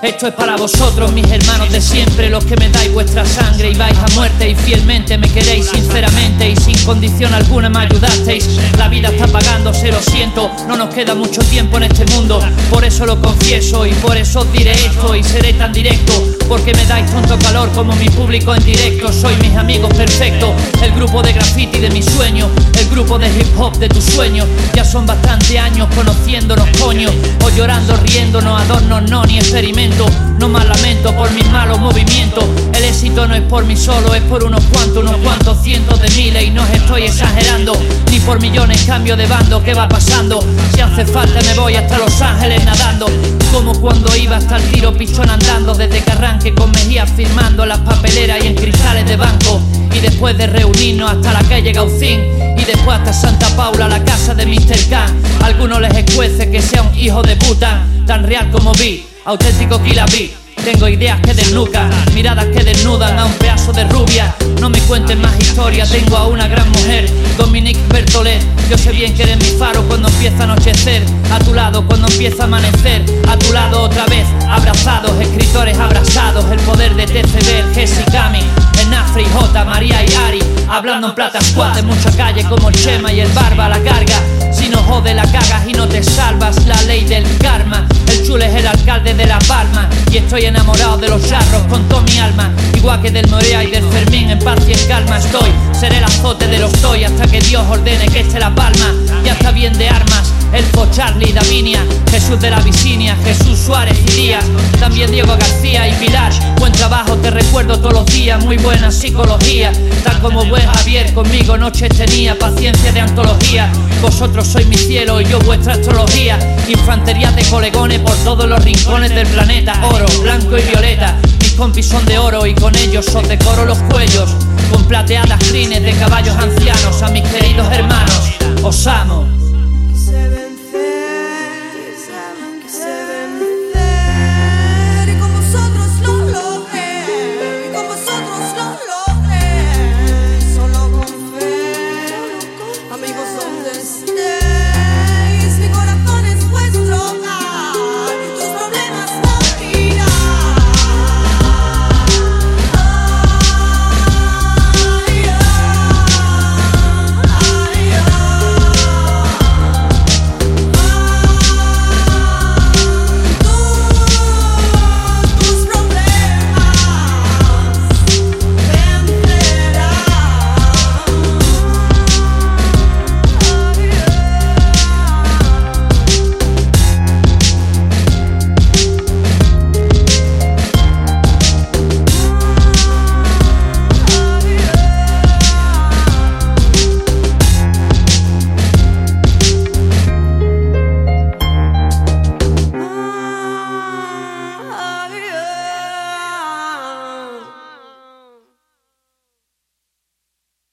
Esto es para vosotros, mis hermanos de siempre, los que me dais vuestra sangre y fielmente me queréis sinceramente y sin condición alguna me ayudasteis. La vida está pagando, se lo siento, no nos queda mucho tiempo en este mundo, por eso lo confieso y por eso os diré esto y seré tan directo, porque me dais tanto calor como mi público en directo. Soy mis amigos perfectos, el grupo de graffiti de mis sueños, el grupo de hip hop de tus sueños. Ya son bastante años conociéndonos, coño, o llorando, riéndonos, adornos, no, ni experimento. No más lamento por mis malos movimientos. El éxito no es por mí solo, es por unos cuantos, unos cuantos cientos de miles. Y no estoy exagerando, ni por millones cambio de bando. ¿Qué va pasando? Si hace falta, me voy hasta Los Ángeles nadando. Como cuando iba hasta el tiro pichón andando. Desde que arranque con Mejías firmando las papeleras y en cristales de banco. Y después de reunirnos hasta la calle Gaucín Y después hasta Santa Paula, la casa de Mr. K Algunos les escuece que sea un hijo de puta Tan real como vi, auténtico Killa vi tengo ideas que desnucan, miradas que desnudan a un pedazo de rubia. No me cuenten más historias, tengo a una gran mujer, Dominique Bertolet. Yo sé bien que eres mi faro cuando empieza a anochecer, a tu lado cuando empieza a amanecer, a tu lado otra vez, abrazados, escritores abrazados, el poder de TCB, Jesse Cami, Enafri, J, María y Ari, hablando en plata squad de mucha calle como el Chema y el Barba, la carga. Si no jode la cagas y no te salvas, la ley Y estoy enamorado de los charros con toda mi alma. Igual que del Morea y del Fermín, en paz y en calma estoy. Seré el azote de los toy hasta que Dios ordene que esté la palma. Ya está bien de armas, Elfo, Charlie, Davinia, Jesús de la Visinia, Jesús Suárez y Díaz, también Diego García y Pilar. Buen trabajo, te recuerdo todos los días, muy buena psicología. Tal como buen Javier, conmigo noches tenía, paciencia de antología. Vosotros sois mi cielo y yo vuestra astrología. Infantería de colegones por todos los rincones del planeta. Oro, blanco y violeta. Mis compis son de oro y con ellos os decoro los cuellos. Con plateadas crines de caballos ancianos a mis queridos hermanos. Os amo.